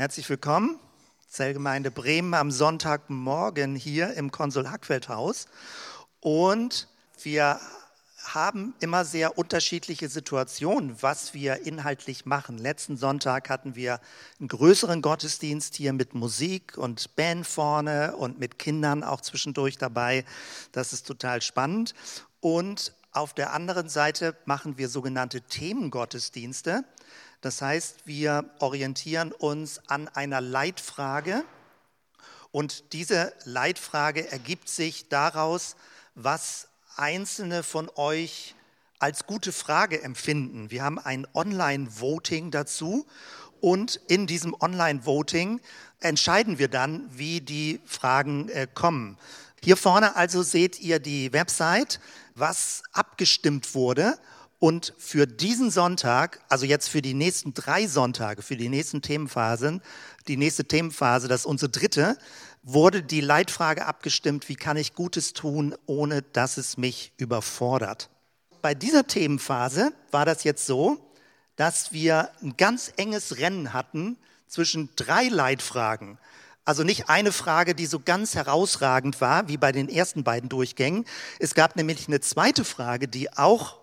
Herzlich willkommen, Zellgemeinde Bremen am Sonntagmorgen hier im Konsul Hackfeldhaus. Und wir haben immer sehr unterschiedliche Situationen, was wir inhaltlich machen. Letzten Sonntag hatten wir einen größeren Gottesdienst hier mit Musik und Band vorne und mit Kindern auch zwischendurch dabei. Das ist total spannend. Und auf der anderen Seite machen wir sogenannte Themengottesdienste. Das heißt, wir orientieren uns an einer Leitfrage und diese Leitfrage ergibt sich daraus, was einzelne von euch als gute Frage empfinden. Wir haben ein Online-Voting dazu und in diesem Online-Voting entscheiden wir dann, wie die Fragen äh, kommen. Hier vorne also seht ihr die Website, was abgestimmt wurde. Und für diesen Sonntag, also jetzt für die nächsten drei Sonntage, für die nächsten Themenphasen, die nächste Themenphase, das ist unsere dritte, wurde die Leitfrage abgestimmt, wie kann ich Gutes tun, ohne dass es mich überfordert. Bei dieser Themenphase war das jetzt so, dass wir ein ganz enges Rennen hatten zwischen drei Leitfragen. Also nicht eine Frage, die so ganz herausragend war, wie bei den ersten beiden Durchgängen. Es gab nämlich eine zweite Frage, die auch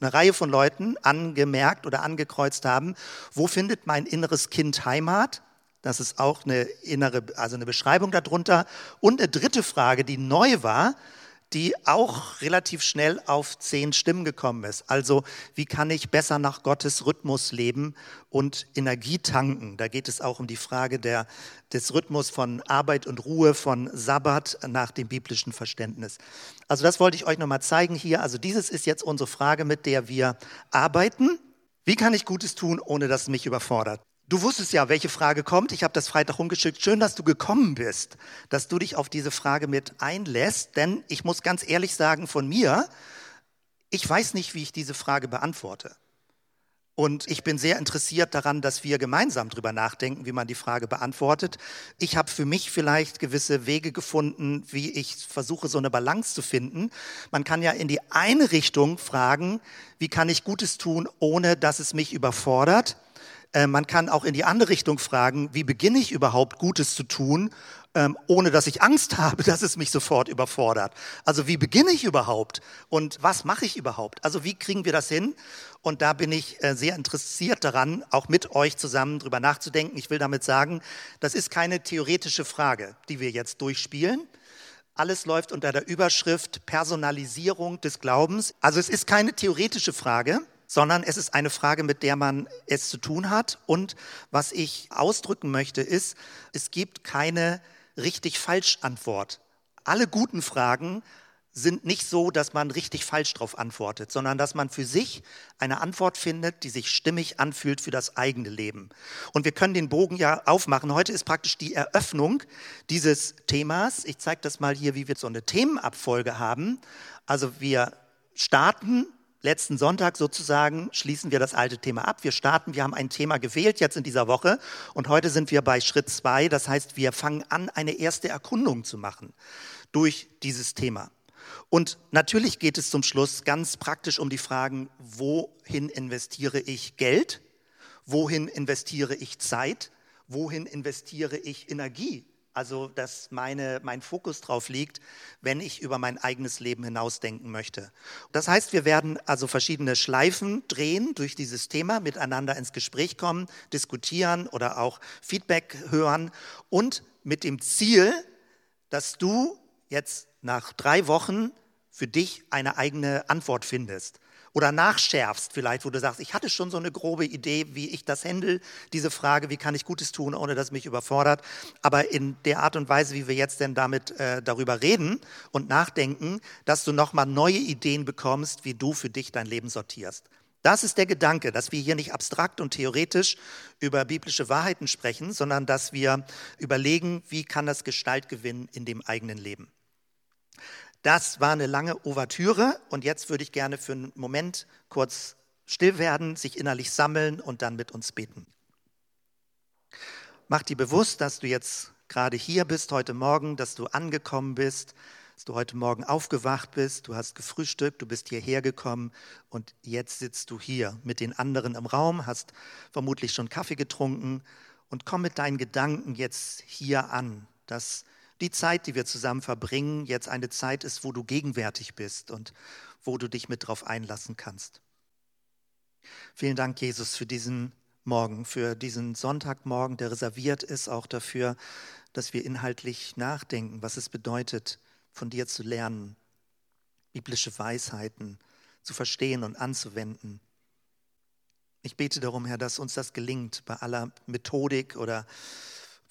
eine Reihe von Leuten angemerkt oder angekreuzt haben. Wo findet mein inneres Kind Heimat? Das ist auch eine innere, also eine Beschreibung darunter. Und eine dritte Frage, die neu war, die auch relativ schnell auf zehn Stimmen gekommen ist. Also wie kann ich besser nach Gottes Rhythmus leben und Energie tanken? Da geht es auch um die Frage der, des Rhythmus von Arbeit und Ruhe, von Sabbat nach dem biblischen Verständnis. Also das wollte ich euch nochmal zeigen hier. Also dieses ist jetzt unsere Frage, mit der wir arbeiten. Wie kann ich Gutes tun, ohne dass es mich überfordert? Du wusstest ja, welche Frage kommt. Ich habe das Freitag rumgeschickt. Schön, dass du gekommen bist, dass du dich auf diese Frage mit einlässt. Denn ich muss ganz ehrlich sagen von mir, ich weiß nicht, wie ich diese Frage beantworte. Und ich bin sehr interessiert daran, dass wir gemeinsam darüber nachdenken, wie man die Frage beantwortet. Ich habe für mich vielleicht gewisse Wege gefunden, wie ich versuche, so eine Balance zu finden. Man kann ja in die eine Richtung fragen, wie kann ich Gutes tun, ohne dass es mich überfordert. Äh, man kann auch in die andere Richtung fragen, wie beginne ich überhaupt Gutes zu tun, ähm, ohne dass ich Angst habe, dass es mich sofort überfordert. Also wie beginne ich überhaupt und was mache ich überhaupt? Also wie kriegen wir das hin? Und da bin ich äh, sehr interessiert daran, auch mit euch zusammen drüber nachzudenken. Ich will damit sagen, das ist keine theoretische Frage, die wir jetzt durchspielen. Alles läuft unter der Überschrift Personalisierung des Glaubens. Also es ist keine theoretische Frage, sondern es ist eine Frage, mit der man es zu tun hat. Und was ich ausdrücken möchte, ist, es gibt keine richtig-falsch Antwort. Alle guten Fragen sind nicht so, dass man richtig falsch darauf antwortet, sondern dass man für sich eine Antwort findet, die sich stimmig anfühlt für das eigene Leben. Und wir können den Bogen ja aufmachen. Heute ist praktisch die Eröffnung dieses Themas. Ich zeige das mal hier, wie wir so eine Themenabfolge haben. Also wir starten letzten Sonntag sozusagen schließen wir das alte Thema ab. Wir starten, wir haben ein Thema gewählt jetzt in dieser Woche und heute sind wir bei Schritt zwei. Das heißt, wir fangen an, eine erste Erkundung zu machen durch dieses Thema. Und natürlich geht es zum Schluss ganz praktisch um die Fragen, wohin investiere ich Geld? Wohin investiere ich Zeit? Wohin investiere ich Energie? Also, dass meine, mein Fokus drauf liegt, wenn ich über mein eigenes Leben hinausdenken möchte. Das heißt, wir werden also verschiedene Schleifen drehen durch dieses Thema, miteinander ins Gespräch kommen, diskutieren oder auch Feedback hören und mit dem Ziel, dass du jetzt nach drei Wochen für dich eine eigene Antwort findest oder nachschärfst vielleicht, wo du sagst, ich hatte schon so eine grobe Idee, wie ich das handle, diese Frage, wie kann ich Gutes tun, ohne dass mich überfordert. Aber in der Art und Weise, wie wir jetzt denn damit äh, darüber reden und nachdenken, dass du nochmal neue Ideen bekommst, wie du für dich dein Leben sortierst. Das ist der Gedanke, dass wir hier nicht abstrakt und theoretisch über biblische Wahrheiten sprechen, sondern dass wir überlegen, wie kann das Gestalt gewinnen in dem eigenen Leben. Das war eine lange Ouvertüre und jetzt würde ich gerne für einen Moment kurz still werden, sich innerlich sammeln und dann mit uns beten. Mach dir bewusst, dass du jetzt gerade hier bist heute Morgen, dass du angekommen bist, dass du heute Morgen aufgewacht bist, du hast gefrühstückt, du bist hierher gekommen und jetzt sitzt du hier mit den anderen im Raum, hast vermutlich schon Kaffee getrunken und komm mit deinen Gedanken jetzt hier an, dass die Zeit, die wir zusammen verbringen, jetzt eine Zeit ist, wo du gegenwärtig bist und wo du dich mit drauf einlassen kannst. Vielen Dank, Jesus, für diesen Morgen, für diesen Sonntagmorgen, der reserviert ist, auch dafür, dass wir inhaltlich nachdenken, was es bedeutet, von dir zu lernen, biblische Weisheiten zu verstehen und anzuwenden. Ich bete darum, Herr, dass uns das gelingt bei aller Methodik oder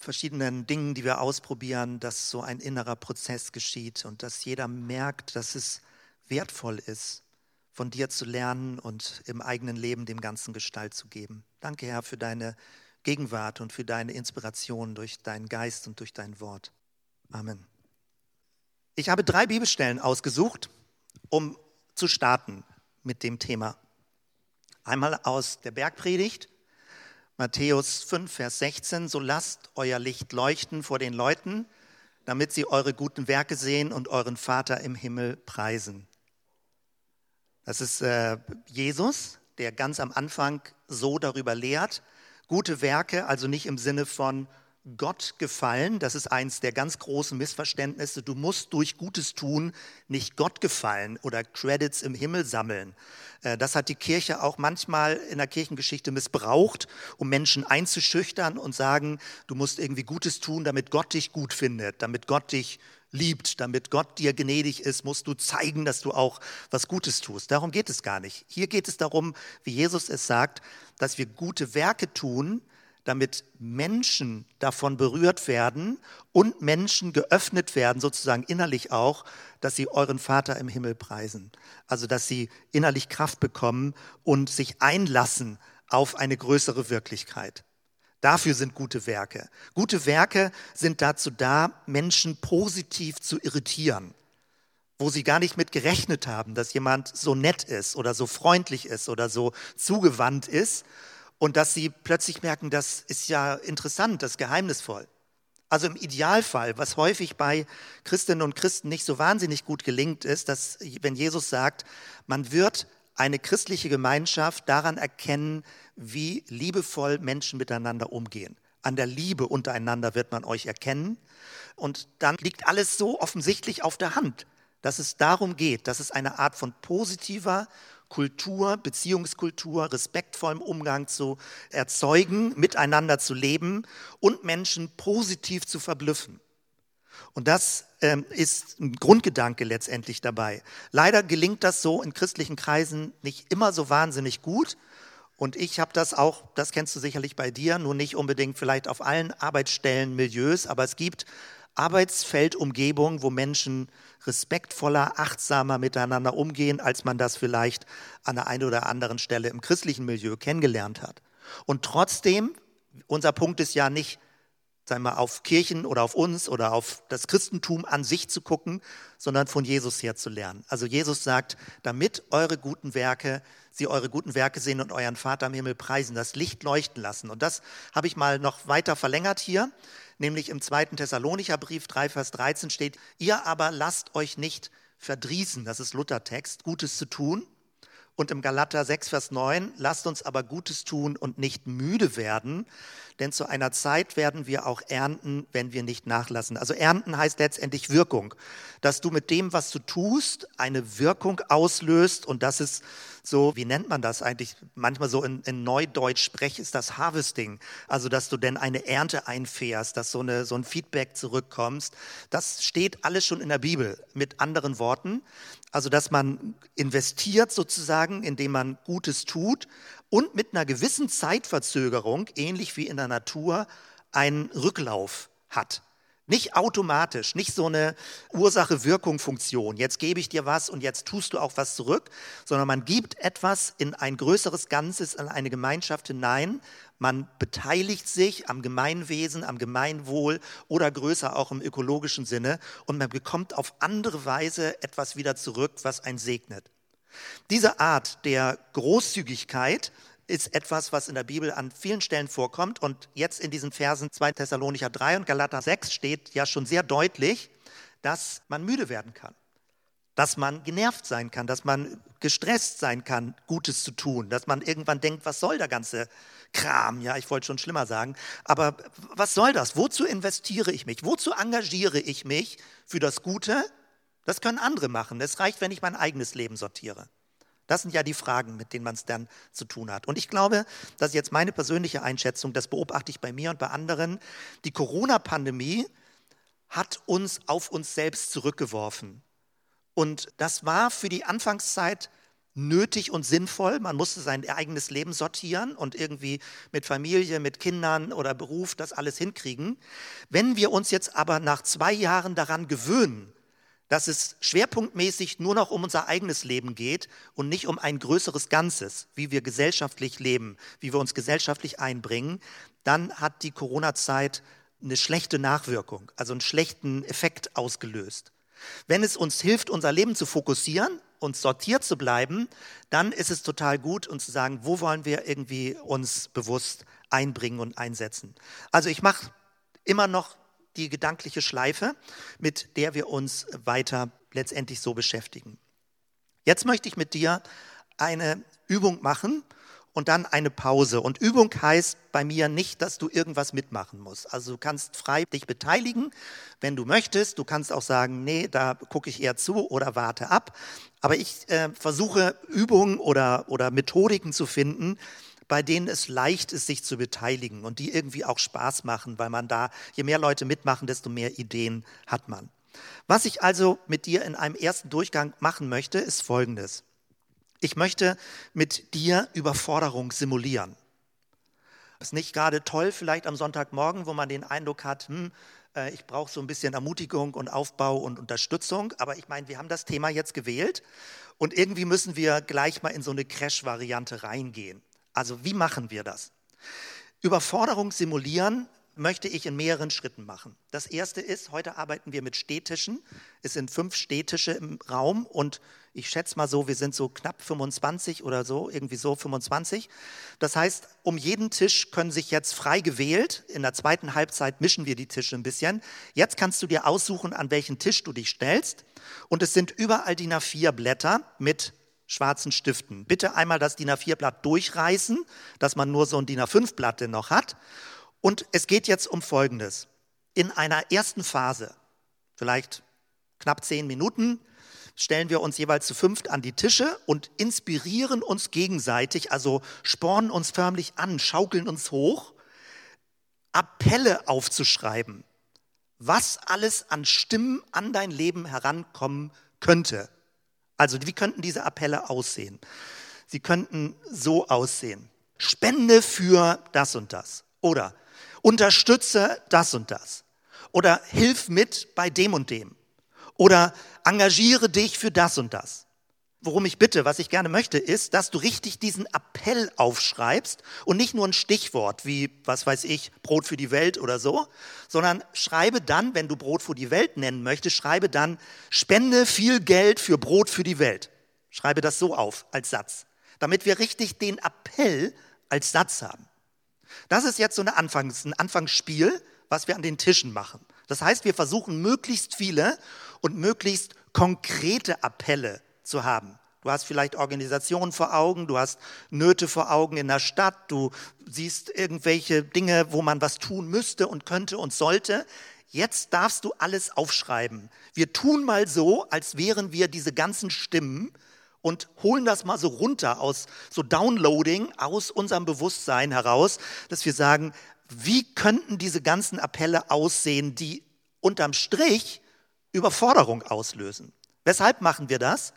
verschiedenen Dingen, die wir ausprobieren, dass so ein innerer Prozess geschieht und dass jeder merkt, dass es wertvoll ist, von dir zu lernen und im eigenen Leben dem Ganzen Gestalt zu geben. Danke, Herr, für deine Gegenwart und für deine Inspiration durch deinen Geist und durch dein Wort. Amen. Ich habe drei Bibelstellen ausgesucht, um zu starten mit dem Thema. Einmal aus der Bergpredigt, Matthäus 5, Vers 16, so lasst euer Licht leuchten vor den Leuten, damit sie eure guten Werke sehen und euren Vater im Himmel preisen. Das ist äh, Jesus, der ganz am Anfang so darüber lehrt, gute Werke, also nicht im Sinne von Gott gefallen. Das ist eins der ganz großen Missverständnisse. Du musst durch Gutes tun nicht Gott gefallen oder Credits im Himmel sammeln. Äh, das hat die Kirche auch manchmal in der Kirchengeschichte missbraucht, um Menschen einzuschüchtern und sagen, du musst irgendwie Gutes tun, damit Gott dich gut findet, damit Gott dich liebt, damit Gott dir gnädig ist, musst du zeigen, dass du auch was Gutes tust. Darum geht es gar nicht. Hier geht es darum, wie Jesus es sagt, dass wir gute Werke tun, damit Menschen davon berührt werden und Menschen geöffnet werden, sozusagen innerlich auch, dass sie euren Vater im Himmel preisen. Also dass sie innerlich Kraft bekommen und sich einlassen auf eine größere Wirklichkeit. Dafür sind gute Werke. Gute Werke sind dazu da, Menschen positiv zu irritieren, wo sie gar nicht mit gerechnet haben, dass jemand so nett ist oder so freundlich ist oder so zugewandt ist und dass sie plötzlich merken, das ist ja interessant, das ist geheimnisvoll. Also im Idealfall, was häufig bei Christinnen und Christen nicht so wahnsinnig gut gelingt, ist, dass wenn Jesus sagt, man wird eine christliche Gemeinschaft daran erkennen, wie liebevoll Menschen miteinander umgehen. An der Liebe untereinander wird man euch erkennen. Und dann liegt alles so offensichtlich auf der Hand, dass es darum geht, dass es eine Art von positiver Kultur, Beziehungskultur, respektvollem Umgang zu erzeugen, miteinander zu leben und Menschen positiv zu verblüffen. Und das ähm, ist ein Grundgedanke letztendlich dabei. Leider gelingt das so in christlichen Kreisen nicht immer so wahnsinnig gut. Und ich habe das auch, das kennst du sicherlich bei dir, nur nicht unbedingt vielleicht auf allen Arbeitsstellen, Milieus, aber es gibt Arbeitsfeldumgebungen, wo Menschen respektvoller, achtsamer miteinander umgehen, als man das vielleicht an der einen oder anderen Stelle im christlichen Milieu kennengelernt hat. Und trotzdem, unser Punkt ist ja nicht, sagen wir, auf Kirchen oder auf uns oder auf das Christentum an sich zu gucken, sondern von Jesus her zu lernen. Also Jesus sagt, damit eure guten Werke, sie eure guten Werke sehen und euren Vater im Himmel preisen, das Licht leuchten lassen. Und das habe ich mal noch weiter verlängert hier nämlich im zweiten Thessalonicher Brief 3, Vers 13 steht, ihr aber lasst euch nicht verdrießen, das ist Luthertext, Gutes zu tun. Und im Galater 6, Vers 9, lasst uns aber Gutes tun und nicht müde werden, denn zu einer Zeit werden wir auch ernten, wenn wir nicht nachlassen. Also ernten heißt letztendlich Wirkung, dass du mit dem, was du tust, eine Wirkung auslöst und das ist so, wie nennt man das eigentlich? Manchmal so in, in Neudeutsch sprech ist das Harvesting. Also, dass du denn eine Ernte einfährst, dass so, eine, so ein Feedback zurückkommst. Das steht alles schon in der Bibel. Mit anderen Worten, also, dass man investiert sozusagen, indem man Gutes tut und mit einer gewissen Zeitverzögerung, ähnlich wie in der Natur, einen Rücklauf hat. Nicht automatisch, nicht so eine Ursache-Wirkung-Funktion. Jetzt gebe ich dir was und jetzt tust du auch was zurück, sondern man gibt etwas in ein größeres Ganzes, in eine Gemeinschaft hinein. Man beteiligt sich am Gemeinwesen, am Gemeinwohl oder größer auch im ökologischen Sinne und man bekommt auf andere Weise etwas wieder zurück, was einen segnet. Diese Art der Großzügigkeit ist etwas, was in der Bibel an vielen Stellen vorkommt. Und jetzt in diesen Versen 2 Thessalonicher 3 und Galater 6 steht ja schon sehr deutlich, dass man müde werden kann. dass man genervt sein kann, dass man gestresst sein kann, Gutes zu tun, dass man irgendwann denkt, was soll der ganze Kram? Ja, ich wollte schon schlimmer sagen, aber was soll das? Wozu investiere ich mich? Wozu engagiere ich mich für das Gute? Das können andere machen. Es reicht, wenn ich mein eigenes Leben sortiere. Das sind ja die Fragen, mit denen man es dann zu tun hat. Und ich glaube, das ist jetzt meine persönliche Einschätzung, das beobachte ich bei mir und bei anderen. Die Corona-Pandemie hat uns auf uns selbst zurückgeworfen. Und das war für die Anfangszeit nötig und sinnvoll. Man musste sein eigenes Leben sortieren und irgendwie mit Familie, mit Kindern oder Beruf das alles hinkriegen. Wenn wir uns jetzt aber nach zwei Jahren daran gewöhnen, dass es schwerpunktmäßig nur noch um unser eigenes Leben geht und nicht um ein größeres Ganzes, wie wir gesellschaftlich leben, wie wir uns gesellschaftlich einbringen, dann hat die Corona-Zeit eine schlechte Nachwirkung, also einen schlechten Effekt ausgelöst. Wenn es uns hilft, unser Leben zu fokussieren und sortiert zu bleiben, dann ist es total gut, uns zu sagen, wo wollen wir irgendwie uns bewusst einbringen und einsetzen. Also ich mache immer noch die gedankliche Schleife, mit der wir uns weiter letztendlich so beschäftigen. Jetzt möchte ich mit dir eine Übung machen und dann eine Pause. Und Übung heißt bei mir nicht, dass du irgendwas mitmachen musst. Also du kannst frei dich beteiligen, wenn du möchtest. Du kannst auch sagen, nee, da gucke ich eher zu oder warte ab. Aber ich äh, versuche Übungen oder, oder Methodiken zu finden, bei denen es leicht ist, sich zu beteiligen und die irgendwie auch Spaß machen, weil man da, je mehr Leute mitmachen, desto mehr Ideen hat man. Was ich also mit dir in einem ersten Durchgang machen möchte, ist Folgendes. Ich möchte mit dir Überforderung simulieren. Ist nicht gerade toll, vielleicht am Sonntagmorgen, wo man den Eindruck hat, hm, äh, ich brauche so ein bisschen Ermutigung und Aufbau und Unterstützung. Aber ich meine, wir haben das Thema jetzt gewählt und irgendwie müssen wir gleich mal in so eine Crash-Variante reingehen. Also wie machen wir das? Überforderung simulieren möchte ich in mehreren Schritten machen. Das erste ist, heute arbeiten wir mit Städtischen. Es sind fünf Städtische im Raum und ich schätze mal so, wir sind so knapp 25 oder so, irgendwie so 25. Das heißt, um jeden Tisch können sich jetzt frei gewählt. In der zweiten Halbzeit mischen wir die Tische ein bisschen. Jetzt kannst du dir aussuchen, an welchen Tisch du dich stellst. Und es sind überall DIN A4-Blätter mit schwarzen Stiften. Bitte einmal das DIN A4-Blatt durchreißen, dass man nur so ein DIN A5-Blatt noch hat. Und es geht jetzt um Folgendes. In einer ersten Phase, vielleicht knapp zehn Minuten, stellen wir uns jeweils zu fünft an die Tische und inspirieren uns gegenseitig, also spornen uns förmlich an, schaukeln uns hoch, Appelle aufzuschreiben, was alles an Stimmen an dein Leben herankommen könnte. Also wie könnten diese Appelle aussehen? Sie könnten so aussehen. Spende für das und das. Oder unterstütze das und das. Oder hilf mit bei dem und dem. Oder engagiere dich für das und das. Worum ich bitte, was ich gerne möchte, ist, dass du richtig diesen Appell aufschreibst und nicht nur ein Stichwort wie, was weiß ich, Brot für die Welt oder so, sondern schreibe dann, wenn du Brot für die Welt nennen möchtest, schreibe dann, spende viel Geld für Brot für die Welt. Schreibe das so auf als Satz, damit wir richtig den Appell als Satz haben. Das ist jetzt so eine Anfangs-, ein Anfangsspiel, was wir an den Tischen machen. Das heißt, wir versuchen möglichst viele und möglichst konkrete Appelle zu haben. Du hast vielleicht Organisationen vor Augen, du hast Nöte vor Augen in der Stadt, du siehst irgendwelche Dinge, wo man was tun müsste und könnte und sollte. Jetzt darfst du alles aufschreiben. Wir tun mal so, als wären wir diese ganzen Stimmen und holen das mal so runter aus so Downloading aus unserem Bewusstsein heraus, dass wir sagen, wie könnten diese ganzen Appelle aussehen, die unterm Strich Überforderung auslösen? Weshalb machen wir das?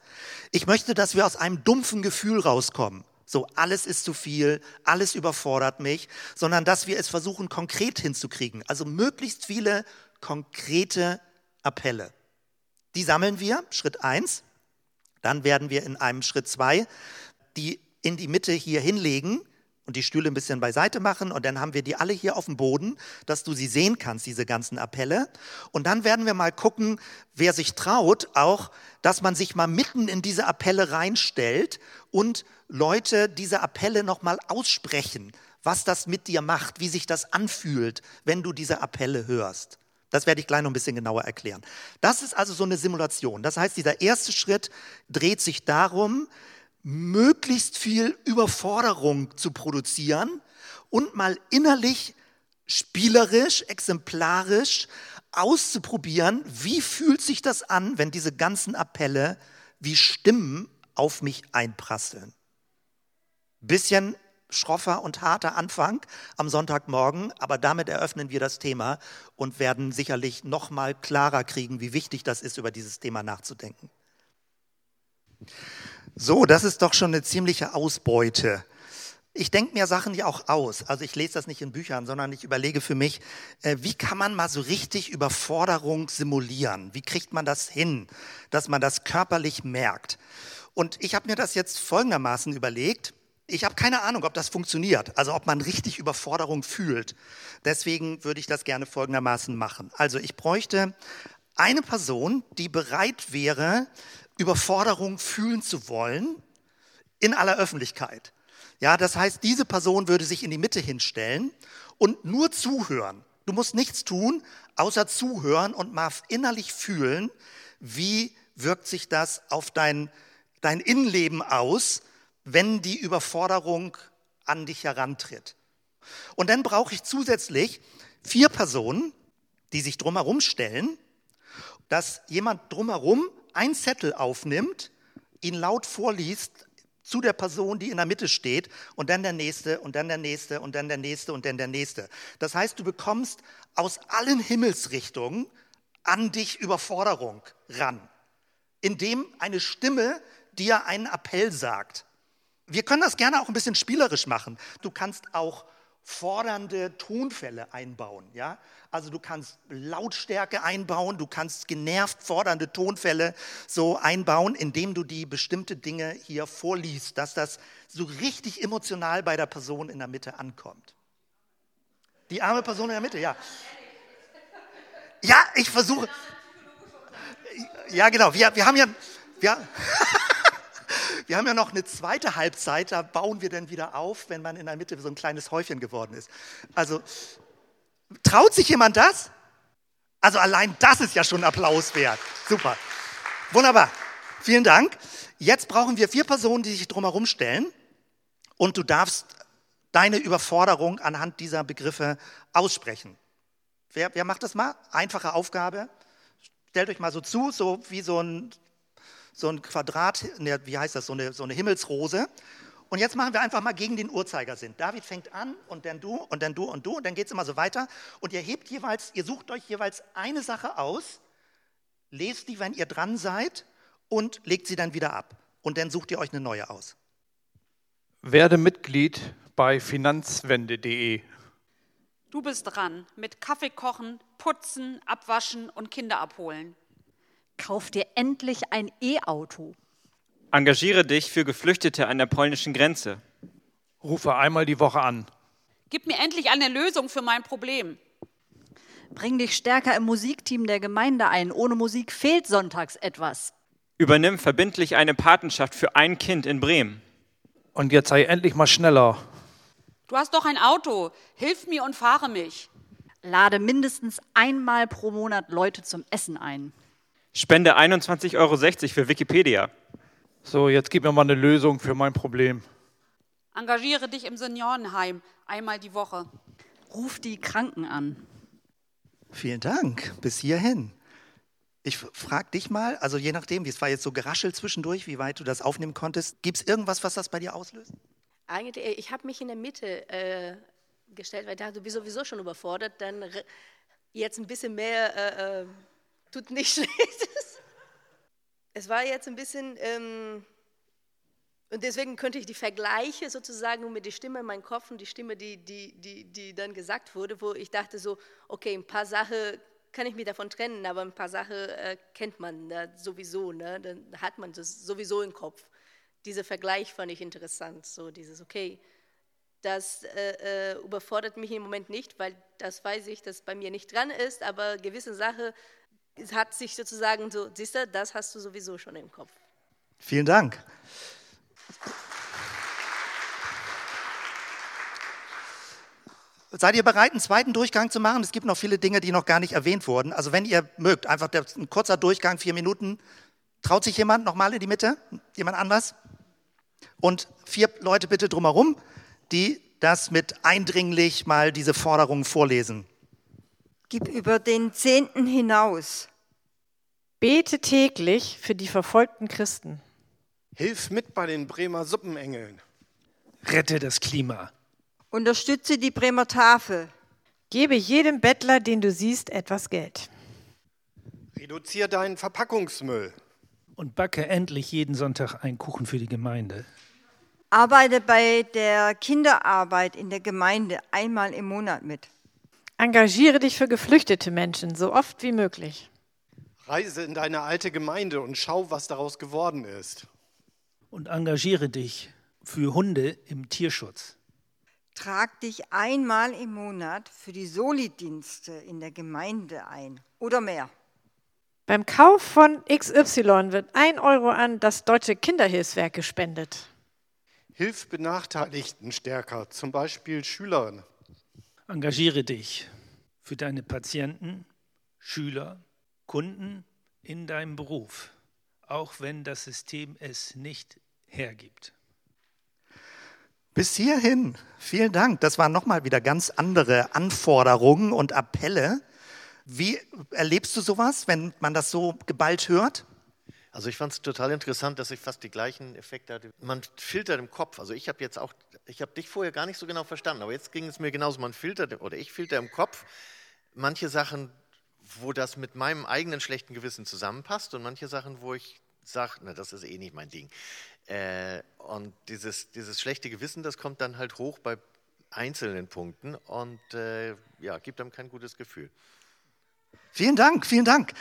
Ich möchte, dass wir aus einem dumpfen Gefühl rauskommen. So, alles ist zu viel, alles überfordert mich, sondern dass wir es versuchen, konkret hinzukriegen. Also möglichst viele konkrete Appelle. Die sammeln wir, Schritt eins. Dann werden wir in einem Schritt zwei die in die Mitte hier hinlegen und die Stühle ein bisschen beiseite machen und dann haben wir die alle hier auf dem Boden, dass du sie sehen kannst, diese ganzen Appelle. Und dann werden wir mal gucken, wer sich traut, auch, dass man sich mal mitten in diese Appelle reinstellt und Leute diese Appelle nochmal aussprechen, was das mit dir macht, wie sich das anfühlt, wenn du diese Appelle hörst. Das werde ich gleich noch ein bisschen genauer erklären. Das ist also so eine Simulation. Das heißt, dieser erste Schritt dreht sich darum, möglichst viel Überforderung zu produzieren und mal innerlich spielerisch, exemplarisch auszuprobieren, wie fühlt sich das an, wenn diese ganzen Appelle wie Stimmen auf mich einprasseln. Bisschen schroffer und harter Anfang am Sonntagmorgen, aber damit eröffnen wir das Thema und werden sicherlich noch mal klarer kriegen, wie wichtig das ist, über dieses Thema nachzudenken. So, das ist doch schon eine ziemliche Ausbeute. Ich denke mir Sachen ja auch aus. Also ich lese das nicht in Büchern, sondern ich überlege für mich, äh, wie kann man mal so richtig Überforderung simulieren? Wie kriegt man das hin, dass man das körperlich merkt? Und ich habe mir das jetzt folgendermaßen überlegt. Ich habe keine Ahnung, ob das funktioniert, also ob man richtig Überforderung fühlt. Deswegen würde ich das gerne folgendermaßen machen. Also ich bräuchte eine Person, die bereit wäre, Überforderung fühlen zu wollen in aller Öffentlichkeit. Ja, das heißt, diese Person würde sich in die Mitte hinstellen und nur zuhören. Du musst nichts tun, außer zuhören und mal innerlich fühlen, wie wirkt sich das auf dein, dein Innenleben aus, wenn die Überforderung an dich herantritt. Und dann brauche ich zusätzlich vier Personen, die sich drumherum stellen, dass jemand drumherum einen Zettel aufnimmt, ihn laut vorliest zu der Person, die in der Mitte steht, und dann der nächste und dann der nächste und dann der nächste und dann der nächste. Das heißt, du bekommst aus allen Himmelsrichtungen an dich Überforderung ran, indem eine Stimme dir einen Appell sagt. Wir können das gerne auch ein bisschen spielerisch machen. Du kannst auch fordernde Tonfälle einbauen. Ja? Also du kannst Lautstärke einbauen, du kannst genervt fordernde Tonfälle so einbauen, indem du die bestimmte Dinge hier vorliest, dass das so richtig emotional bei der Person in der Mitte ankommt. Die arme Person in der Mitte, ja. Ja, ich versuche. Ja, genau. Wir, wir haben ja. Wir, Wir haben ja noch eine zweite Halbzeit, da bauen wir dann wieder auf, wenn man in der Mitte so ein kleines Häufchen geworden ist. Also, traut sich jemand das? Also allein das ist ja schon Applaus wert. Super. Wunderbar. Vielen Dank. Jetzt brauchen wir vier Personen, die sich drumherum stellen. Und du darfst deine Überforderung anhand dieser Begriffe aussprechen. Wer, wer macht das mal? Einfache Aufgabe. Stellt euch mal so zu, so wie so ein so ein Quadrat, ne, wie heißt das, so eine, so eine Himmelsrose. Und jetzt machen wir einfach mal gegen den Uhrzeigersinn. David fängt an und dann du und dann du und du und dann geht es immer so weiter. Und ihr hebt jeweils, ihr sucht euch jeweils eine Sache aus, lest die, wenn ihr dran seid und legt sie dann wieder ab. Und dann sucht ihr euch eine neue aus. Werde Mitglied bei finanzwende.de. Du bist dran mit Kaffee kochen, putzen, abwaschen und Kinder abholen. Kauf dir endlich ein E-Auto. Engagiere dich für Geflüchtete an der polnischen Grenze. Rufe einmal die Woche an. Gib mir endlich eine Lösung für mein Problem. Bring dich stärker im Musikteam der Gemeinde ein. Ohne Musik fehlt sonntags etwas. Übernimm verbindlich eine Patenschaft für ein Kind in Bremen. Und jetzt sei endlich mal schneller. Du hast doch ein Auto. Hilf mir und fahre mich. Lade mindestens einmal pro Monat Leute zum Essen ein. Spende 21,60 Euro für Wikipedia. So, jetzt gib mir mal eine Lösung für mein Problem. Engagiere dich im Seniorenheim einmal die Woche. Ruf die Kranken an. Vielen Dank. Bis hierhin. Ich frage dich mal, also je nachdem, wie es war jetzt so geraschelt zwischendurch, wie weit du das aufnehmen konntest, gibt es irgendwas, was das bei dir auslöst? Eigentlich, äh, ich habe mich in der Mitte äh, gestellt, weil ich dachte, du bist sowieso schon überfordert, dann jetzt ein bisschen mehr äh, äh tut nicht schlecht. Es war jetzt ein bisschen, ähm, und deswegen könnte ich die Vergleiche sozusagen mit der Stimme in meinem Kopf und die Stimme, die, die, die, die dann gesagt wurde, wo ich dachte so, okay, ein paar Sachen kann ich mich davon trennen, aber ein paar Sachen äh, kennt man ne, sowieso, ne, dann hat man das sowieso im Kopf. Dieser Vergleich fand ich interessant, so dieses, okay, das äh, äh, überfordert mich im Moment nicht, weil das weiß ich, dass bei mir nicht dran ist, aber gewisse Sachen hat sich sozusagen so, siehst du, das hast du sowieso schon im Kopf. Vielen Dank. Seid ihr bereit, einen zweiten Durchgang zu machen? Es gibt noch viele Dinge, die noch gar nicht erwähnt wurden. Also wenn ihr mögt, einfach ein kurzer Durchgang, vier Minuten. Traut sich jemand nochmal in die Mitte? Jemand anders? Und vier Leute bitte drumherum, die das mit eindringlich mal diese Forderungen vorlesen. Gib über den Zehnten hinaus. Bete täglich für die verfolgten Christen. Hilf mit bei den Bremer Suppenengeln. Rette das Klima. Unterstütze die Bremer Tafel. Gebe jedem Bettler, den du siehst, etwas Geld. Reduziere deinen Verpackungsmüll. Und backe endlich jeden Sonntag einen Kuchen für die Gemeinde. Arbeite bei der Kinderarbeit in der Gemeinde einmal im Monat mit. Engagiere dich für geflüchtete Menschen so oft wie möglich. Reise in deine alte Gemeinde und schau, was daraus geworden ist. Und engagiere dich für Hunde im Tierschutz. Trag dich einmal im Monat für die Solidienste in der Gemeinde ein oder mehr. Beim Kauf von XY wird ein Euro an das Deutsche Kinderhilfswerk gespendet. Hilf Benachteiligten stärker, zum Beispiel Schülern. Engagiere dich für deine Patienten, Schüler, Kunden in deinem Beruf, auch wenn das System es nicht hergibt. Bis hierhin, vielen Dank. Das waren nochmal wieder ganz andere Anforderungen und Appelle. Wie erlebst du sowas, wenn man das so geballt hört? Also ich fand es total interessant, dass ich fast die gleichen Effekte hatte. Man filtert im Kopf. Also ich habe jetzt auch, ich habe dich vorher gar nicht so genau verstanden, aber jetzt ging es mir genauso. Man filtert oder ich filter im Kopf manche Sachen, wo das mit meinem eigenen schlechten Gewissen zusammenpasst und manche Sachen, wo ich sage, na das ist eh nicht mein Ding. Äh, und dieses, dieses schlechte Gewissen, das kommt dann halt hoch bei einzelnen Punkten und äh, ja, gibt einem kein gutes Gefühl. Vielen Dank, vielen Dank.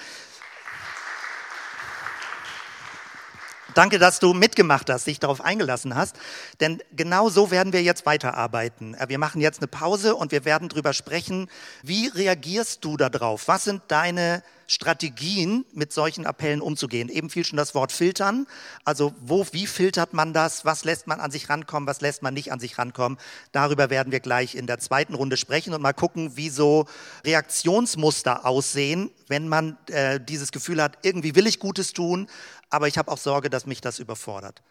Danke, dass du mitgemacht hast, dich darauf eingelassen hast. Denn genau so werden wir jetzt weiterarbeiten. Äh, wir machen jetzt eine Pause und wir werden darüber sprechen, wie reagierst du darauf? Was sind deine Strategien, mit solchen Appellen umzugehen? Eben fiel schon das Wort filtern. Also wo, wie filtert man das? Was lässt man an sich rankommen? Was lässt man nicht an sich rankommen? Darüber werden wir gleich in der zweiten Runde sprechen und mal gucken, wie so Reaktionsmuster aussehen, wenn man äh, dieses Gefühl hat, irgendwie will ich Gutes tun, aber ich habe auch Sorge, dass mich das überfordert.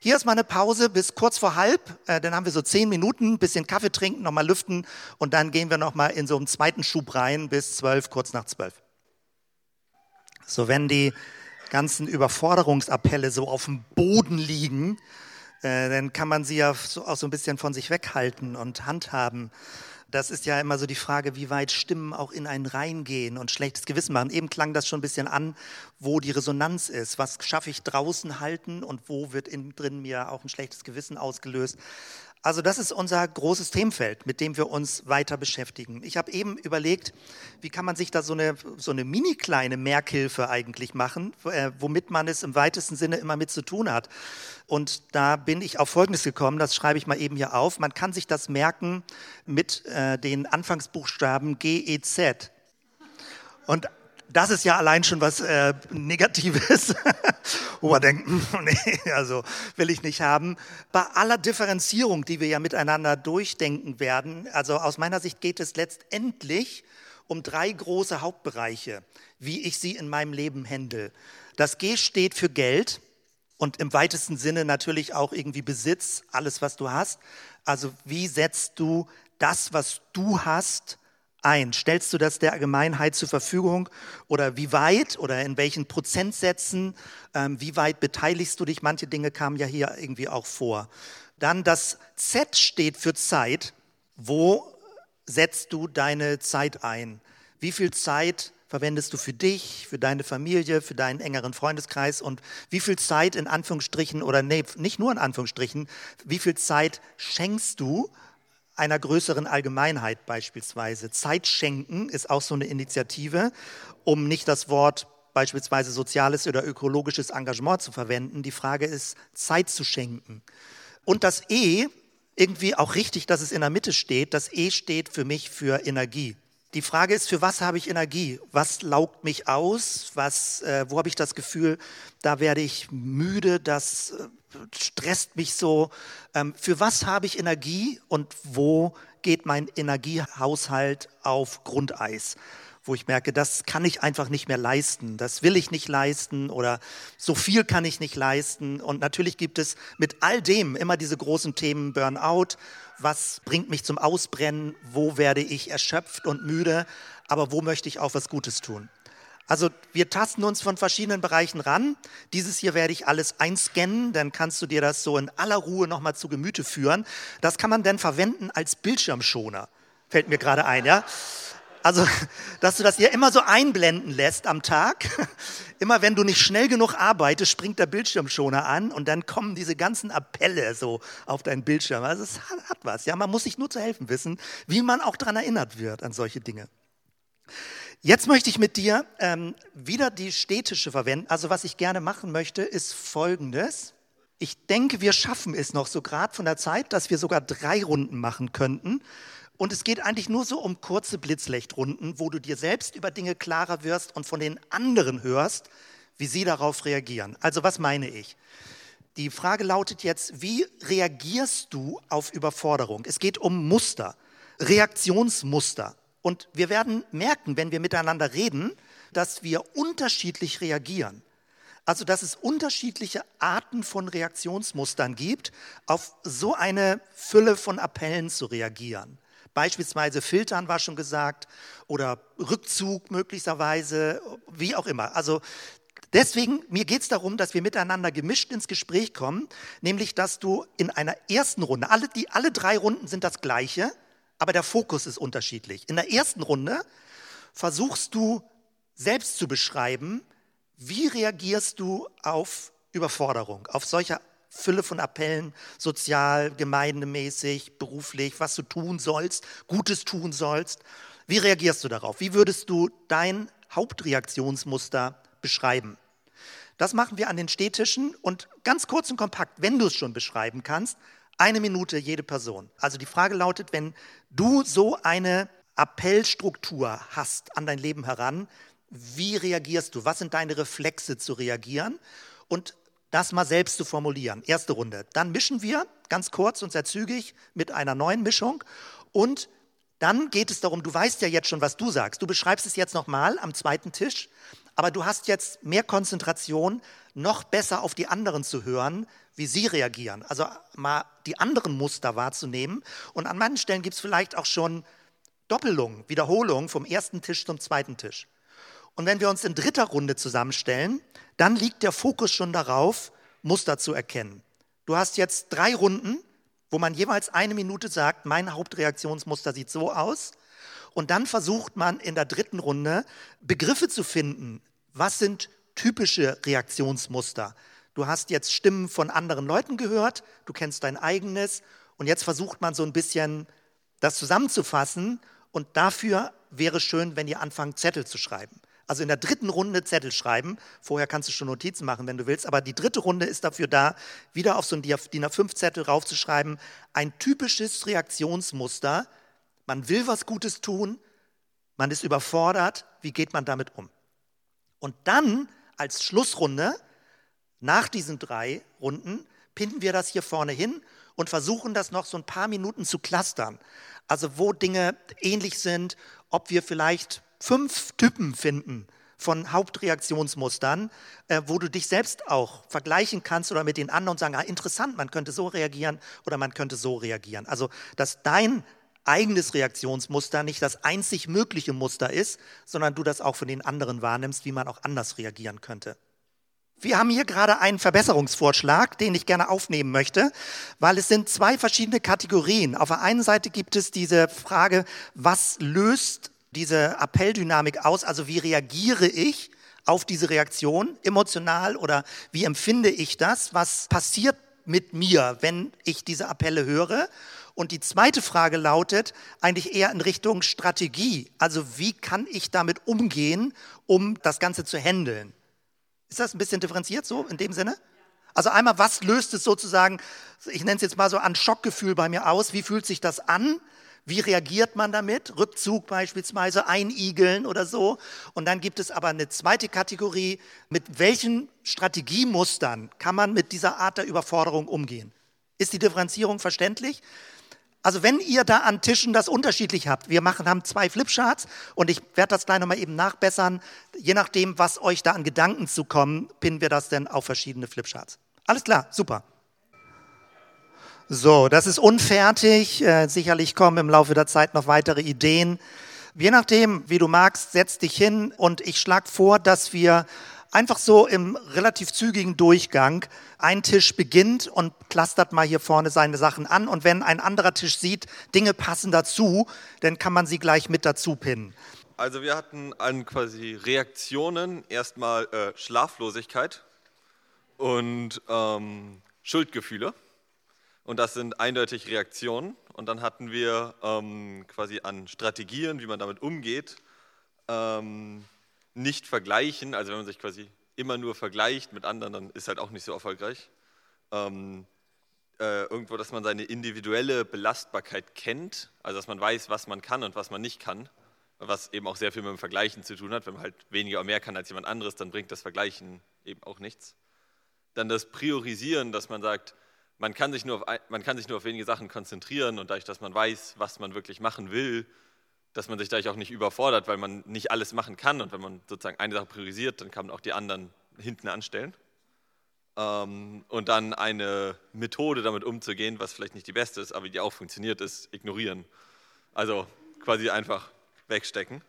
Hier ist mal eine Pause bis kurz vor halb, äh, dann haben wir so zehn Minuten, bisschen Kaffee trinken, nochmal lüften und dann gehen wir nochmal in so einen zweiten Schub rein bis zwölf, kurz nach zwölf. So, wenn die ganzen Überforderungsappelle so auf dem Boden liegen, äh, dann kann man sie ja so, auch so ein bisschen von sich weghalten und handhaben das ist ja immer so die Frage, wie weit Stimmen auch in einen reingehen und schlechtes Gewissen machen. Eben klang das schon ein bisschen an, wo die Resonanz ist. Was schaffe ich draußen halten und wo wird innen drin mir auch ein schlechtes Gewissen ausgelöst? Also das ist unser großes Themenfeld, mit dem wir uns weiter beschäftigen. Ich habe eben überlegt, wie kann man sich da so eine, so eine mini kleine Merkhilfe eigentlich machen, äh, womit man es im weitesten Sinne immer mit zu tun hat. Und da bin ich auf Folgendes gekommen, das schreibe ich mal eben hier auf. Man kann sich das merken mit äh, den Anfangsbuchstaben GEZ. Und das ist ja allein schon was äh, Negatives, wo man denkt, nee, also will ich nicht haben. Bei aller Differenzierung, die wir ja miteinander durchdenken werden, also aus meiner Sicht geht es letztendlich um drei große Hauptbereiche, wie ich sie in meinem Leben handle. Das G steht für Geld und im weitesten Sinne natürlich auch irgendwie Besitz, alles, was du hast. Also wie setzt du das, was du hast, ein? Stellst du das der Allgemeinheit zur Verfügung oder wie weit oder in welchen Prozentsätzen, ähm, wie weit beteiligst du dich? Manche Dinge kamen ja hier irgendwie auch vor. Dann das Z steht für Zeit. Wo setzt du deine Zeit ein? Wie viel Zeit verwendest du für dich, für deine Familie, für deinen engeren Freundeskreis und wie viel Zeit in Anführungsstrichen oder nee, nicht nur in Anführungsstrichen, wie viel Zeit schenkst du einer größeren Allgemeinheit beispielsweise. Zeit schenken ist auch so eine Initiative, um nicht das Wort beispielsweise soziales oder ökologisches Engagement zu verwenden. Die Frage ist, Zeit zu schenken. Und das E, irgendwie auch richtig, dass es in der Mitte steht, das E steht für mich für Energie. Die Frage ist, für was habe ich Energie? Was laugt mich aus? Was, äh, wo habe ich das Gefühl, da werde ich müde, das äh, stresst mich so. Ähm, für was habe ich Energie und wo geht mein Energiehaushalt auf Grundeis? Wo ich merke, das kann ich einfach nicht mehr leisten, das will ich nicht leisten oder so viel kann ich nicht leisten. Und natürlich gibt es mit all dem immer diese großen Themen Burnout, was bringt mich zum Ausbrennen, wo werde ich erschöpft und müde, aber wo möchte ich auch was Gutes tun. Also wir tasten uns von verschiedenen Bereichen ran. Dieses hier werde ich alles einscannen, dann kannst du dir das so in aller Ruhe nochmal zu Gemüte führen. Das kann man dann verwenden als Bildschirmschoner, fällt mir gerade ein, ja. Also, dass du das hier immer so einblenden lässt am Tag. Immer wenn du nicht schnell genug arbeitest, springt der Bildschirmschoner an und dann kommen diese ganzen Appelle so auf deinen Bildschirm. Also es hat was. Ja, man muss sich nur zu helfen wissen, wie man auch daran erinnert wird an solche Dinge. Jetzt möchte ich mit dir ähm, wieder die städtische verwenden. Also was ich gerne machen möchte, ist Folgendes. Ich denke, wir schaffen es noch so gerade von der Zeit, dass wir sogar drei Runden machen könnten. Und es geht eigentlich nur so um kurze Blitzlichtrunden, wo du dir selbst über Dinge klarer wirst und von den anderen hörst, wie sie darauf reagieren. Also was meine ich? Die Frage lautet jetzt, wie reagierst du auf Überforderung? Es geht um Muster, Reaktionsmuster. Und wir werden merken, wenn wir miteinander reden, dass wir unterschiedlich reagieren. Also, dass es unterschiedliche Arten von Reaktionsmustern gibt, auf so eine Fülle von Appellen zu reagieren. Beispielsweise filtern war schon gesagt oder Rückzug möglicherweise, wie auch immer. Also deswegen, mir geht es darum, dass wir miteinander gemischt ins Gespräch kommen, nämlich dass du in einer ersten Runde, alle, die, alle drei Runden sind das gleiche, aber der Fokus ist unterschiedlich. In der ersten Runde versuchst du selbst zu beschreiben, wie reagierst du auf Überforderung, auf solche Fülle von Appellen, sozial, gemeindemäßig, beruflich, was du tun sollst, Gutes tun sollst. Wie reagierst du darauf? Wie würdest du dein Hauptreaktionsmuster beschreiben? Das machen wir an den Städtischen und ganz kurz und kompakt, wenn du es schon beschreiben kannst, eine Minute jede Person. Also die Frage lautet, wenn du so eine Appellstruktur hast an dein Leben heran, wie reagierst du? Was sind deine Reflexe zu reagieren? Und das mal selbst zu formulieren. Erste Runde. Dann mischen wir ganz kurz und sehr zügig mit einer neuen Mischung und dann geht es darum, du weißt ja jetzt schon, was du sagst. Du beschreibst es jetzt nochmal am zweiten Tisch, aber du hast jetzt mehr Konzentration, noch besser auf die anderen zu hören, wie sie reagieren. Also mal die anderen Muster wahrzunehmen. Und an manchen Stellen gibt es vielleicht auch schon Doppelungen, Wiederholungen vom ersten Tisch zum zweiten Tisch. Und wenn wir uns in dritter Runde zusammenstellen, dann liegt der Fokus schon darauf, Muster zu erkennen. Du hast jetzt drei Runden, wo man jeweils eine Minute sagt, mein Hauptreaktionsmuster sieht so aus. Und dann versucht man in der dritten Runde Begriffe zu finden. Was sind typische Reaktionsmuster? Du hast jetzt Stimmen von anderen Leuten gehört, du kennst dein eigenes und jetzt versucht man so ein bisschen das zusammenzufassen und dafür wäre schön, wenn ihr anfangt, Zettel zu schreiben. Also in der dritten Runde Zettel schreiben. Vorher kannst du schon Notizen machen, wenn du willst. Aber die dritte Runde ist dafür da, wieder auf so ein DIN A5-Zettel raufzuschreiben. Ein typisches Reaktionsmuster. Man will was Gutes tun, man ist überfordert. Wie geht man damit um? Und dann als Schlussrunde, nach diesen drei Runden, pinnen wir das hier vorne hin und versuchen das noch so ein paar Minuten zu clustern. Also wo Dinge ähnlich sind, ob wir vielleicht fünf Typen finden von Hauptreaktionsmustern, äh, wo du dich selbst auch vergleichen kannst oder mit den anderen und sagen, ah, interessant, man könnte so reagieren oder man könnte so reagieren. Also, dass dein eigenes Reaktionsmuster nicht das einzig mögliche Muster ist, sondern du das auch von den anderen wahrnimmst, wie man auch anders reagieren könnte. Wir haben hier gerade einen Verbesserungsvorschlag, den ich gerne aufnehmen möchte, weil es sind zwei verschiedene Kategorien. Auf der einen Seite gibt es diese Frage, was löst diese Appelldynamik aus? Also wie reagiere ich auf diese Reaktion emotional oder wie empfinde ich das? Was passiert mit mir, wenn ich diese Appelle höre? Und die zweite Frage lautet eigentlich eher in Richtung Strategie. Also wie kann ich damit umgehen, um das Ganze zu handeln? Ist das ein bisschen differenziert so in dem Sinne? Also einmal, was löst es sozusagen, ich nenne es jetzt mal so an Schockgefühl bei mir aus? Wie fühlt sich das an? Wie reagiert man damit? Rückzug beispielsweise, Einigeln oder so. Und dann gibt es aber eine zweite Kategorie, mit welchen Strategiemustern kann man mit dieser Art der Überforderung umgehen? Ist die Differenzierung verständlich? Also wenn ihr da an Tischen das unterschiedlich habt, wir machen, haben zwei Flipcharts und ich werde das gleich nochmal eben nachbessern. Je nachdem, was euch da an Gedanken zu kommen, pinnen wir das dann auf verschiedene Flipcharts. Alles klar, super. So, das ist unfertig. Äh, sicherlich kommen im Laufe der Zeit noch weitere Ideen. Je nachdem, wie du magst, setz dich hin und ich schlage vor, dass wir einfach so im relativ zügigen Durchgang ein Tisch beginnt und clustert mal hier vorne seine Sachen an und wenn ein anderer Tisch sieht, Dinge passen dazu, dann kann man sie gleich mit dazu pinnen. Also wir hatten an quasi Reaktionen erstmal äh, Schlaflosigkeit und ähm, Schuldgefühle und das sind eindeutig Reaktionen und dann hatten wir ähm, quasi an Strategien, wie man damit umgeht, ähm, nicht vergleichen, also wenn man sich quasi immer nur vergleicht mit anderen, dann ist halt auch nicht so erfolgreich. Ähm, äh, irgendwo, dass man seine individuelle Belastbarkeit kennt, also dass man weiß, was man kann und was man nicht kann, was eben auch sehr viel mit dem Vergleichen zu tun hat. Wenn man halt weniger oder mehr kann als jemand anderes, dann bringt das Vergleichen eben auch nichts. Dann das Priorisieren, dass man sagt, man kann, sich nur auf, man kann sich nur auf wenige Sachen konzentrieren und dadurch, dass man weiß, was man wirklich machen will, dass man sich dadurch auch nicht überfordert, weil man nicht alles machen kann. Und wenn man sozusagen eine Sache priorisiert, dann kann man auch die anderen hinten anstellen. Ähm, und dann eine Methode damit umzugehen, was vielleicht nicht die beste ist, aber die auch funktioniert, ist ignorieren. Also quasi einfach wegstecken.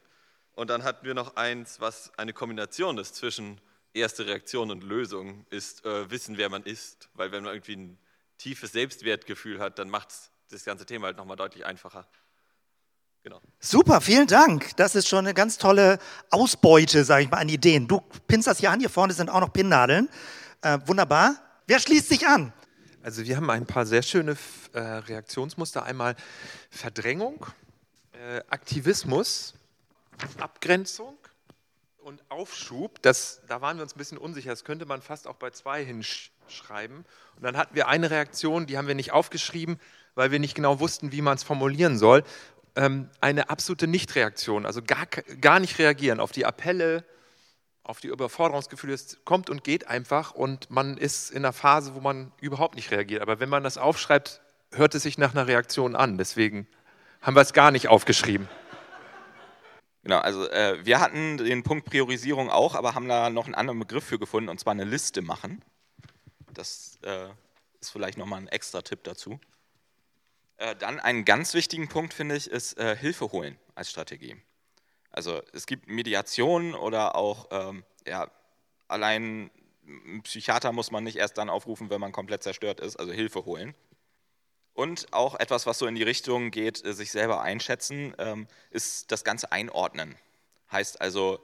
Und dann hatten wir noch eins, was eine Kombination ist zwischen erste Reaktion und Lösung, ist äh, wissen, wer man ist. Weil wenn man irgendwie ein tiefes Selbstwertgefühl hat, dann macht es das ganze Thema halt nochmal deutlich einfacher. Genau. Super, vielen Dank. Das ist schon eine ganz tolle Ausbeute, sage ich mal, an Ideen. Du pinnst das hier an, hier vorne sind auch noch Pinnnadeln. Äh, wunderbar. Wer schließt sich an? Also wir haben ein paar sehr schöne äh, Reaktionsmuster. Einmal Verdrängung, äh, Aktivismus, Abgrenzung und Aufschub. Das, da waren wir uns ein bisschen unsicher. Das könnte man fast auch bei zwei hinschreiben. Und dann hatten wir eine Reaktion, die haben wir nicht aufgeschrieben, weil wir nicht genau wussten, wie man es formulieren soll ähm, eine absolute Nichtreaktion, also gar, gar nicht reagieren auf die Appelle, auf die Überforderungsgefühle. Es kommt und geht einfach und man ist in einer Phase, wo man überhaupt nicht reagiert. Aber wenn man das aufschreibt, hört es sich nach einer Reaktion an. Deswegen haben wir es gar nicht aufgeschrieben. Genau, also äh, wir hatten den Punkt Priorisierung auch, aber haben da noch einen anderen Begriff für gefunden, und zwar eine Liste machen. Das äh, ist vielleicht nochmal ein extra Tipp dazu. Äh, dann einen ganz wichtigen Punkt, finde ich, ist äh, Hilfe holen als Strategie. Also es gibt Mediation oder auch, ähm, ja, allein einen Psychiater muss man nicht erst dann aufrufen, wenn man komplett zerstört ist, also Hilfe holen. Und auch etwas, was so in die Richtung geht, äh, sich selber einschätzen, ähm, ist das Ganze einordnen. Heißt also,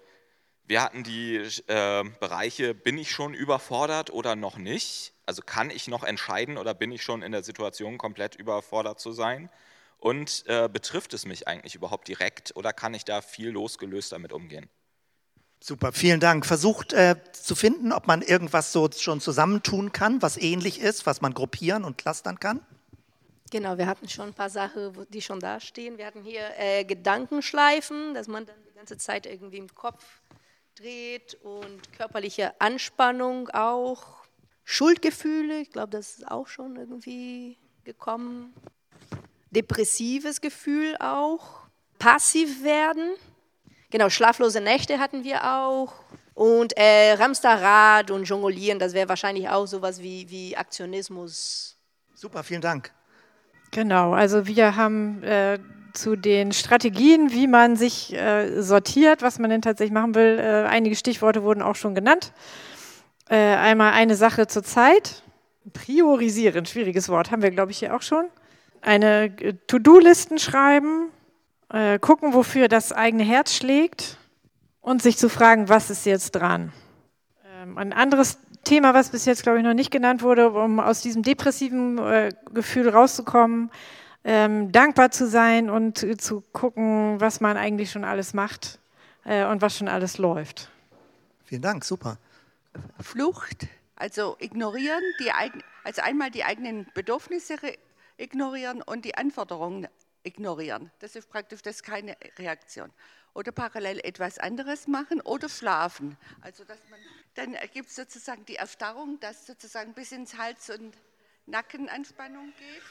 wir hatten die äh, Bereiche, bin ich schon überfordert oder noch nicht? Also kann ich noch entscheiden oder bin ich schon in der Situation, komplett überfordert zu sein? Und äh, betrifft es mich eigentlich überhaupt direkt oder kann ich da viel losgelöst damit umgehen? Super, vielen Dank. Versucht äh, zu finden, ob man irgendwas so schon zusammentun kann, was ähnlich ist, was man gruppieren und clustern kann. Genau, wir hatten schon ein paar Sachen, die schon da stehen. Wir hatten hier äh, Gedankenschleifen, dass man dann die ganze Zeit irgendwie im Kopf dreht und körperliche Anspannung auch. Schuldgefühle, ich glaube, das ist auch schon irgendwie gekommen. Depressives Gefühl auch. Passiv werden. Genau, schlaflose Nächte hatten wir auch. Und äh, Ramsterrad und Jonglieren, das wäre wahrscheinlich auch sowas wie, wie Aktionismus. Super, vielen Dank. Genau, also wir haben äh, zu den Strategien, wie man sich äh, sortiert, was man denn tatsächlich machen will, äh, einige Stichworte wurden auch schon genannt. Äh, einmal eine Sache zur Zeit. Priorisieren, schwieriges Wort, haben wir, glaube ich, hier auch schon. Eine äh, To-Do-Listen schreiben, äh, gucken, wofür das eigene Herz schlägt und sich zu fragen, was ist jetzt dran. Ähm, ein anderes Thema, was bis jetzt, glaube ich, noch nicht genannt wurde, um aus diesem depressiven äh, Gefühl rauszukommen, ähm, dankbar zu sein und zu gucken, was man eigentlich schon alles macht äh, und was schon alles läuft. Vielen Dank, super. Flucht, also ignorieren, die, also einmal die eigenen Bedürfnisse ignorieren und die Anforderungen ignorieren. Das ist praktisch das ist keine Reaktion. Oder parallel etwas anderes machen oder schlafen. Also dass man, dann gibt es sozusagen die Erstarrung, dass sozusagen bis ins Hals- und Nackenanspannung geht.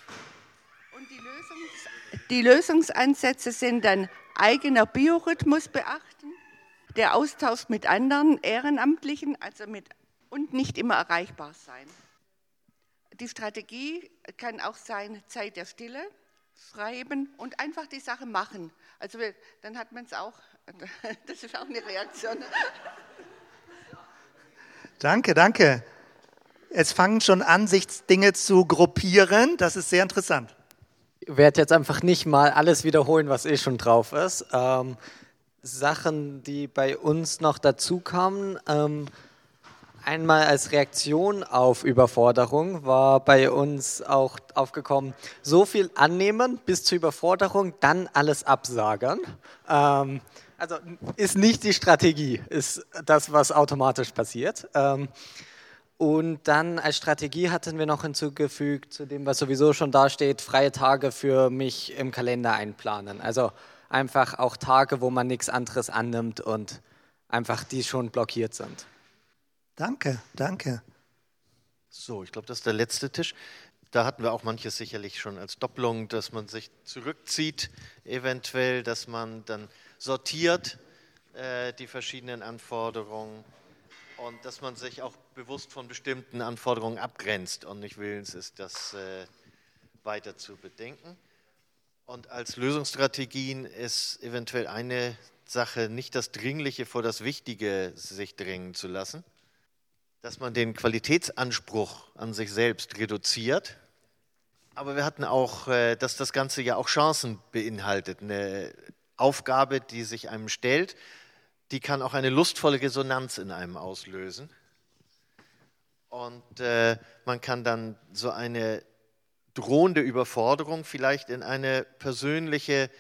Und die, Lösungs die Lösungsansätze sind dann eigener Biorhythmus beachten, der Austausch mit anderen Ehrenamtlichen, also mit und nicht immer erreichbar sein. Die Strategie kann auch sein Zeit der Stille, schreiben und einfach die Sache machen. Also dann hat man es auch, das ist auch eine Reaktion. Danke, danke. Es fangen schon an, sich Dinge zu gruppieren. Das ist sehr interessant. Werde jetzt einfach nicht mal alles wiederholen, was eh schon drauf ist. Ähm, Sachen, die bei uns noch dazu. Ähm, einmal als Reaktion auf Überforderung war bei uns auch aufgekommen, so viel annehmen bis zur Überforderung, dann alles absagen. Ähm, also ist nicht die Strategie, ist das, was automatisch passiert. Ähm, und dann als Strategie hatten wir noch hinzugefügt, zu dem, was sowieso schon da steht, freie Tage für mich im Kalender einplanen. Also einfach auch Tage, wo man nichts anderes annimmt und einfach die schon blockiert sind. Danke, danke. So, ich glaube, das ist der letzte Tisch. Da hatten wir auch manches sicherlich schon als Doppelung, dass man sich zurückzieht, eventuell, dass man dann sortiert äh, die verschiedenen Anforderungen und dass man sich auch bewusst von bestimmten Anforderungen abgrenzt und nicht willens ist, das äh, weiter zu bedenken. Und als Lösungsstrategien ist eventuell eine Sache, nicht das Dringliche vor das Wichtige sich drängen zu lassen, dass man den Qualitätsanspruch an sich selbst reduziert. Aber wir hatten auch, äh, dass das Ganze ja auch Chancen beinhaltet. Eine Aufgabe, die sich einem stellt, die kann auch eine lustvolle Resonanz in einem auslösen. Und äh, man kann dann so eine drohende Überforderung vielleicht in eine persönliche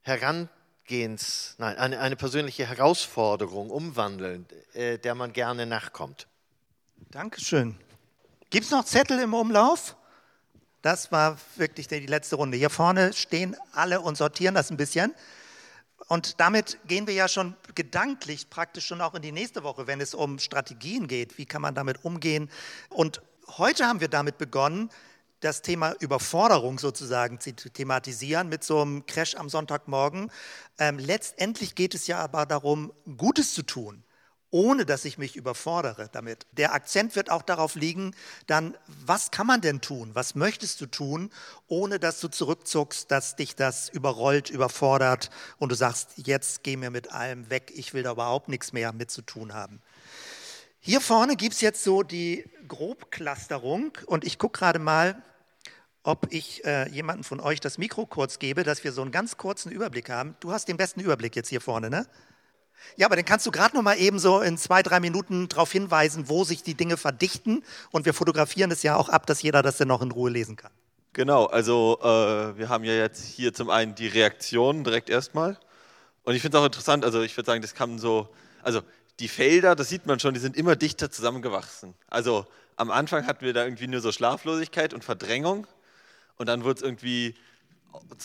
Herangehens, nein, eine, eine persönliche Herausforderung umwandeln, äh, der man gerne nachkommt. Dankeschön. Gibt es noch Zettel im Umlauf? Das war wirklich die letzte Runde. Hier vorne stehen alle und sortieren das ein bisschen. Und damit gehen wir ja schon gedanklich praktisch schon auch in die nächste Woche, wenn es um Strategien geht. Wie kann man damit umgehen? Und heute haben wir damit begonnen, das Thema Überforderung sozusagen zu thematisieren mit so einem Crash am Sonntagmorgen. Ähm, letztendlich geht es ja aber darum, Gutes zu tun ohne dass ich mich überfordere damit. Der Akzent wird auch darauf liegen, dann, was kann man denn tun? Was möchtest du tun, ohne dass du zurückzuckst, dass dich das überrollt, überfordert und du sagst, jetzt geh mir mit allem weg, ich will da überhaupt nichts mehr mit zu tun haben. Hier vorne gibt es jetzt so die Grobclusterung und ich gucke gerade mal, ob ich äh, jemanden von euch das Mikro kurz gebe, dass wir so einen ganz kurzen Überblick haben. Du hast den besten Überblick jetzt hier vorne, ne? Ja, aber dann kannst du gerade noch mal eben so in zwei, drei Minuten darauf hinweisen, wo sich die Dinge verdichten. Und wir fotografieren es ja auch ab, dass jeder das dann noch in Ruhe lesen kann. Genau, also äh, wir haben ja jetzt hier zum einen die Reaktionen direkt erstmal. Und ich finde es auch interessant, also ich würde sagen, das kann so, also die Felder, das sieht man schon, die sind immer dichter zusammengewachsen. Also am Anfang hatten wir da irgendwie nur so Schlaflosigkeit und Verdrängung. Und dann wird es irgendwie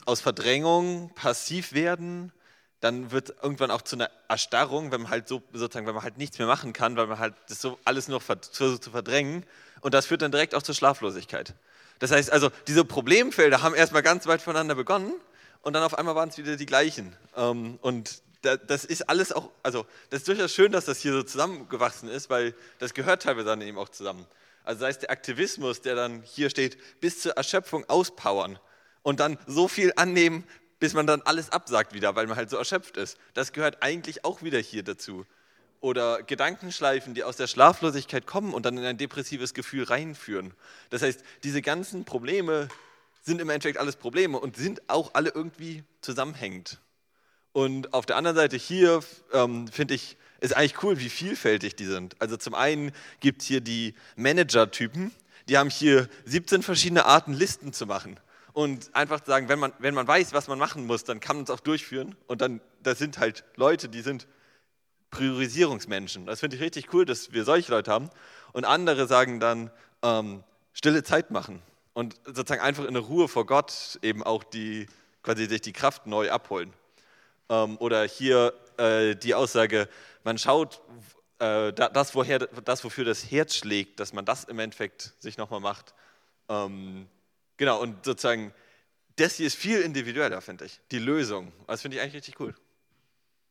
aus Verdrängung passiv werden dann wird irgendwann auch zu einer Erstarrung, wenn man halt so sozusagen, wenn man halt nichts mehr machen kann, weil man halt das so alles nur versucht zu verdrängen. Und das führt dann direkt auch zur Schlaflosigkeit. Das heißt also, diese Problemfelder haben erstmal ganz weit voneinander begonnen und dann auf einmal waren es wieder die gleichen. Ähm, und das ist alles auch, also das ist durchaus schön, dass das hier so zusammengewachsen ist, weil das gehört teilweise dann eben auch zusammen. Also sei es der Aktivismus, der dann hier steht, bis zur Erschöpfung auspowern und dann so viel annehmen, bis man dann alles absagt wieder, weil man halt so erschöpft ist. Das gehört eigentlich auch wieder hier dazu. Oder Gedankenschleifen, die aus der Schlaflosigkeit kommen und dann in ein depressives Gefühl reinführen. Das heißt, diese ganzen Probleme sind im Endeffekt alles Probleme und sind auch alle irgendwie zusammenhängend. Und auf der anderen Seite hier ähm, finde ich, ist eigentlich cool, wie vielfältig die sind. Also zum einen gibt es hier die Manager-Typen, die haben hier 17 verschiedene Arten, Listen zu machen und einfach sagen, wenn man, wenn man weiß, was man machen muss, dann kann man es auch durchführen. Und dann, das sind halt Leute, die sind Priorisierungsmenschen. Das finde ich richtig cool, dass wir solche Leute haben. Und andere sagen dann, ähm, stille Zeit machen und sozusagen einfach in der Ruhe vor Gott eben auch die, quasi sich die Kraft neu abholen. Ähm, oder hier äh, die Aussage, man schaut, äh, das, woher, das, wofür das Herz schlägt, dass man das im Endeffekt sich nochmal macht. Ähm, Genau, und sozusagen das hier ist viel individueller, finde ich. Die Lösung. Das finde ich eigentlich richtig cool.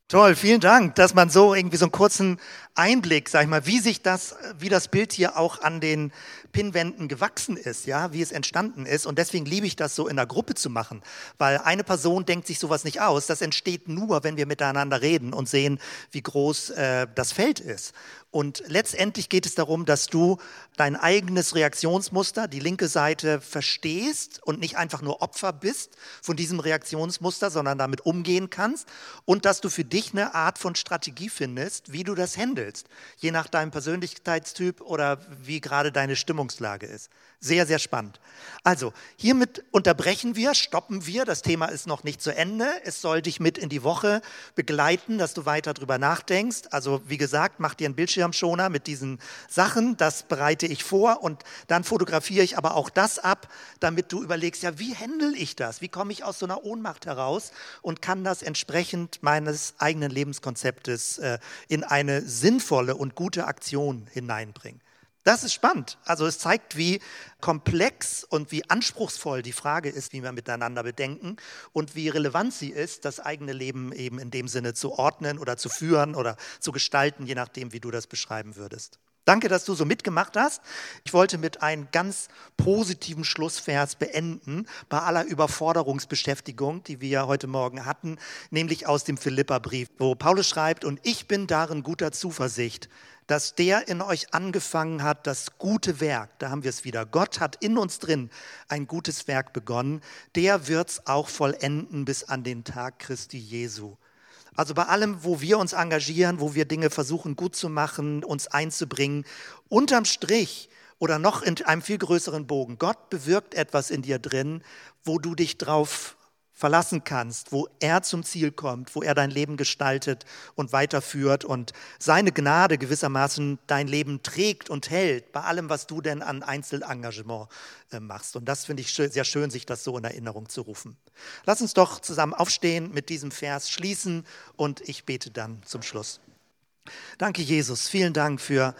Toll, vielen Dank, dass man so irgendwie so einen kurzen Einblick, sag ich mal, wie sich das, wie das Bild hier auch an den Pinnwänden gewachsen ist, ja, wie es entstanden ist. Und deswegen liebe ich das so in der Gruppe zu machen, weil eine Person denkt sich sowas nicht aus. Das entsteht nur, wenn wir miteinander reden und sehen, wie groß äh, das Feld ist. Und letztendlich geht es darum, dass du dein eigenes Reaktionsmuster, die linke Seite verstehst und nicht einfach nur Opfer bist von diesem Reaktionsmuster, sondern damit umgehen kannst und dass du für dich eine Art von Strategie findest, wie du das handelst, je nach deinem Persönlichkeitstyp oder wie gerade deine Stimmungslage ist. Sehr, sehr spannend. Also, hiermit unterbrechen wir, stoppen wir. Das Thema ist noch nicht zu Ende. Es soll dich mit in die Woche begleiten, dass du weiter drüber nachdenkst. Also, wie gesagt, mach dir einen Bildschirmschoner mit diesen Sachen. Das bereite ich vor und dann fotografiere ich aber auch das ab, damit du überlegst, ja, wie handle ich das? Wie komme ich aus so einer Ohnmacht heraus und kann das entsprechend meines eigenen Lebenskonzeptes äh, in eine sinnvolle und gute Aktion hineinbringen? Das ist spannend. Also es zeigt, wie komplex und wie anspruchsvoll die Frage ist, wie wir miteinander bedenken und wie relevant sie ist, das eigene Leben eben in dem Sinne zu ordnen oder zu führen oder zu gestalten, je nachdem, wie du das beschreiben würdest. Danke, dass du so mitgemacht hast. Ich wollte mit einem ganz positiven Schlussvers beenden, bei aller Überforderungsbeschäftigung, die wir heute Morgen hatten, nämlich aus dem Philipperbrief, wo Paulus schreibt, und ich bin darin guter Zuversicht, dass der in euch angefangen hat, das gute Werk, da haben wir es wieder, Gott hat in uns drin ein gutes Werk begonnen, der wird es auch vollenden bis an den Tag Christi Jesu. Also bei allem, wo wir uns engagieren, wo wir Dinge versuchen gut zu machen, uns einzubringen, unterm Strich oder noch in einem viel größeren Bogen, Gott bewirkt etwas in dir drin, wo du dich drauf verlassen kannst, wo er zum Ziel kommt, wo er dein Leben gestaltet und weiterführt und seine Gnade gewissermaßen dein Leben trägt und hält, bei allem, was du denn an Einzelengagement äh, machst. Und das finde ich sehr schön, sich das so in Erinnerung zu rufen. Lass uns doch zusammen aufstehen, mit diesem Vers schließen und ich bete dann zum Schluss. Danke, Jesus. Vielen Dank für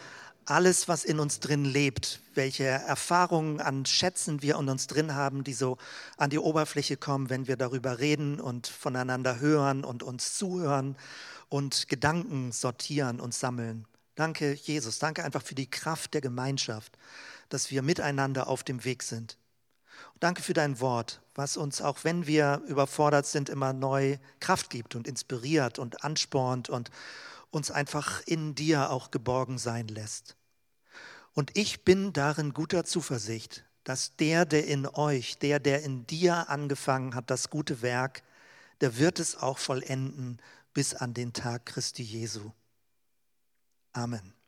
alles, was in uns drin lebt, welche Erfahrungen an Schätzen wir in uns drin haben, die so an die Oberfläche kommen, wenn wir darüber reden und voneinander hören und uns zuhören und Gedanken sortieren und sammeln. Danke, Jesus. Danke einfach für die Kraft der Gemeinschaft, dass wir miteinander auf dem Weg sind. Und danke für dein Wort, was uns, auch wenn wir überfordert sind, immer neu Kraft gibt und inspiriert und anspornt und uns einfach in dir auch geborgen sein lässt. Und ich bin darin guter Zuversicht, dass der, der in euch, der, der in dir angefangen hat, das gute Werk, der wird es auch vollenden bis an den Tag Christi Jesu. Amen.